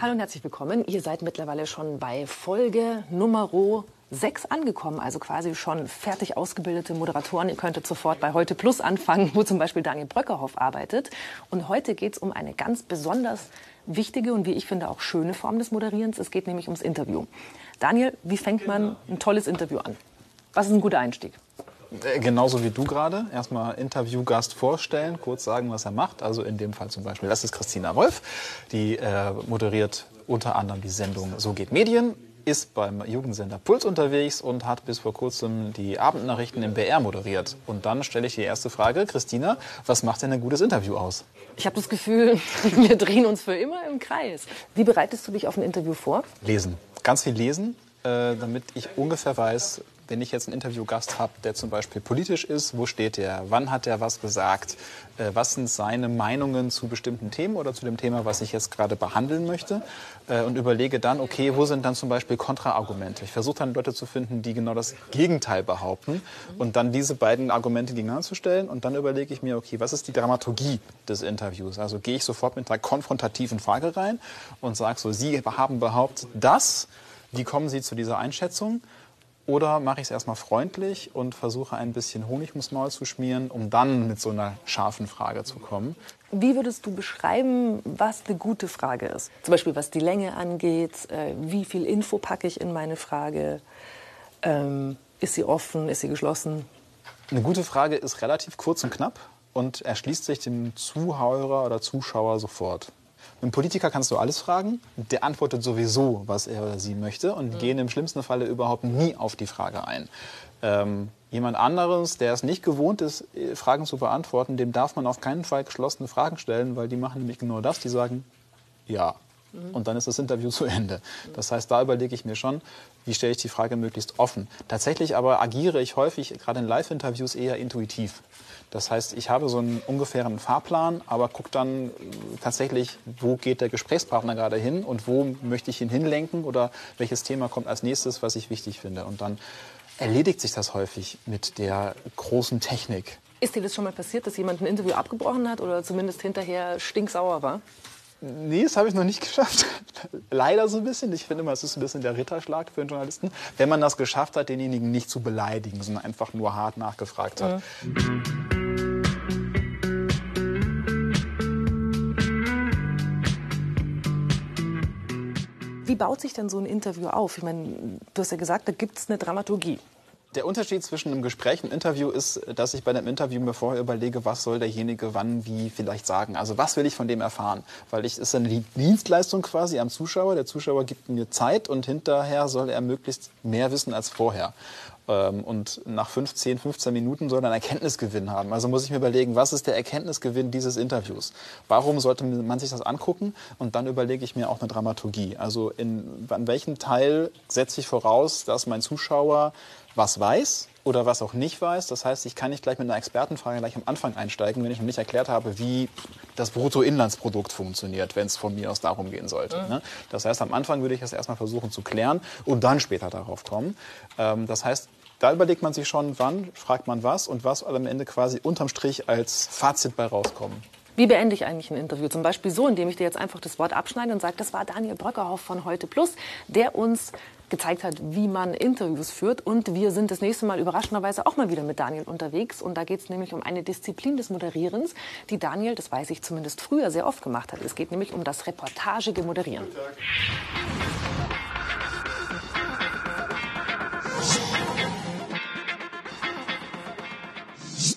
Hallo und herzlich willkommen. Ihr seid mittlerweile schon bei Folge Nummer 6 angekommen, also quasi schon fertig ausgebildete Moderatoren. Ihr könntet sofort bei Heute Plus anfangen, wo zum Beispiel Daniel Bröckerhoff arbeitet. Und heute geht es um eine ganz besonders wichtige und wie ich finde auch schöne Form des Moderierens. Es geht nämlich ums Interview. Daniel, wie fängt man ein tolles Interview an? Was ist ein guter Einstieg? Äh, genauso wie du gerade. Erstmal Interviewgast vorstellen, kurz sagen, was er macht. Also in dem Fall zum Beispiel, das ist Christina Wolf. Die äh, moderiert unter anderem die Sendung So geht Medien, ist beim Jugendsender Puls unterwegs und hat bis vor kurzem die Abendnachrichten im BR moderiert. Und dann stelle ich die erste Frage, Christina, was macht denn ein gutes Interview aus? Ich habe das Gefühl, wir drehen uns für immer im Kreis. Wie bereitest du dich auf ein Interview vor? Lesen. Ganz viel lesen, äh, damit ich ungefähr weiß, wenn ich jetzt einen Interviewgast habe, der zum Beispiel politisch ist, wo steht der, wann hat er was gesagt, äh, was sind seine Meinungen zu bestimmten Themen oder zu dem Thema, was ich jetzt gerade behandeln möchte äh, und überlege dann, okay, wo sind dann zum Beispiel Kontraargumente. Ich versuche dann Leute zu finden, die genau das Gegenteil behaupten und dann diese beiden Argumente gegeneinander zu stellen und dann überlege ich mir, okay, was ist die Dramaturgie des Interviews? Also gehe ich sofort mit einer konfrontativen Frage rein und sage so, Sie haben behauptet das, wie kommen Sie zu dieser Einschätzung? Oder mache ich es erstmal freundlich und versuche ein bisschen Honig ums Maul zu schmieren, um dann mit so einer scharfen Frage zu kommen. Wie würdest du beschreiben, was eine gute Frage ist? Zum Beispiel was die Länge angeht, äh, wie viel Info packe ich in meine Frage? Ähm, ist sie offen, ist sie geschlossen? Eine gute Frage ist relativ kurz und knapp und erschließt sich dem Zuhörer oder Zuschauer sofort. Einen Politiker kannst du alles fragen, der antwortet sowieso, was er oder sie möchte und mhm. gehen im schlimmsten Falle überhaupt nie auf die Frage ein. Ähm, jemand anderes, der es nicht gewohnt ist, äh, Fragen zu beantworten, dem darf man auf keinen Fall geschlossene Fragen stellen, weil die machen nämlich genau das, die sagen ja. Mhm. Und dann ist das Interview zu Ende. Das heißt, da überlege ich mir schon, wie stelle ich die Frage möglichst offen. Tatsächlich aber agiere ich häufig, gerade in Live-Interviews, eher intuitiv. Das heißt, ich habe so einen ungefähren Fahrplan, aber gucke dann tatsächlich, wo geht der Gesprächspartner gerade hin und wo möchte ich ihn hinlenken oder welches Thema kommt als nächstes, was ich wichtig finde. Und dann erledigt sich das häufig mit der großen Technik. Ist dir das schon mal passiert, dass jemand ein Interview abgebrochen hat oder zumindest hinterher stinksauer war? Nee, das habe ich noch nicht geschafft. Leider so ein bisschen. Ich finde immer, es ist ein bisschen der Ritterschlag für einen Journalisten, wenn man das geschafft hat, denjenigen nicht zu beleidigen, sondern einfach nur hart nachgefragt hat. Mhm. Wie baut sich denn so ein Interview auf? Ich meine, du hast ja gesagt, da gibt es eine Dramaturgie. Der Unterschied zwischen einem Gespräch und einem Interview ist, dass ich bei einem Interview mir vorher überlege, was soll derjenige wann, wie vielleicht sagen. Also was will ich von dem erfahren? Weil ich ist eine Dienstleistung quasi am Zuschauer. Der Zuschauer gibt mir Zeit und hinterher soll er möglichst mehr wissen als vorher. Ähm, und nach 15, 15 Minuten soll er einen Erkenntnisgewinn haben. Also muss ich mir überlegen, was ist der Erkenntnisgewinn dieses Interviews? Warum sollte man sich das angucken? Und dann überlege ich mir auch eine Dramaturgie. Also in, an welchem Teil setze ich voraus, dass mein Zuschauer was weiß oder was auch nicht weiß. Das heißt, ich kann nicht gleich mit einer Expertenfrage gleich am Anfang einsteigen, wenn ich noch nicht erklärt habe, wie das Bruttoinlandsprodukt funktioniert, wenn es von mir aus darum gehen sollte. Mhm. Ne? Das heißt, am Anfang würde ich das erstmal versuchen zu klären und dann später darauf kommen. Ähm, das heißt, da überlegt man sich schon, wann fragt man was und was am Ende quasi unterm Strich als Fazit bei rauskommen. Wie beende ich eigentlich ein Interview? Zum Beispiel so, indem ich dir jetzt einfach das Wort abschneide und sage, das war Daniel Bröckerhoff von Heute Plus, der uns gezeigt hat, wie man Interviews führt. Und wir sind das nächste Mal überraschenderweise auch mal wieder mit Daniel unterwegs. Und da geht es nämlich um eine Disziplin des Moderierens, die Daniel, das weiß ich zumindest früher, sehr oft gemacht hat. Es geht nämlich um das reportagige Moderieren.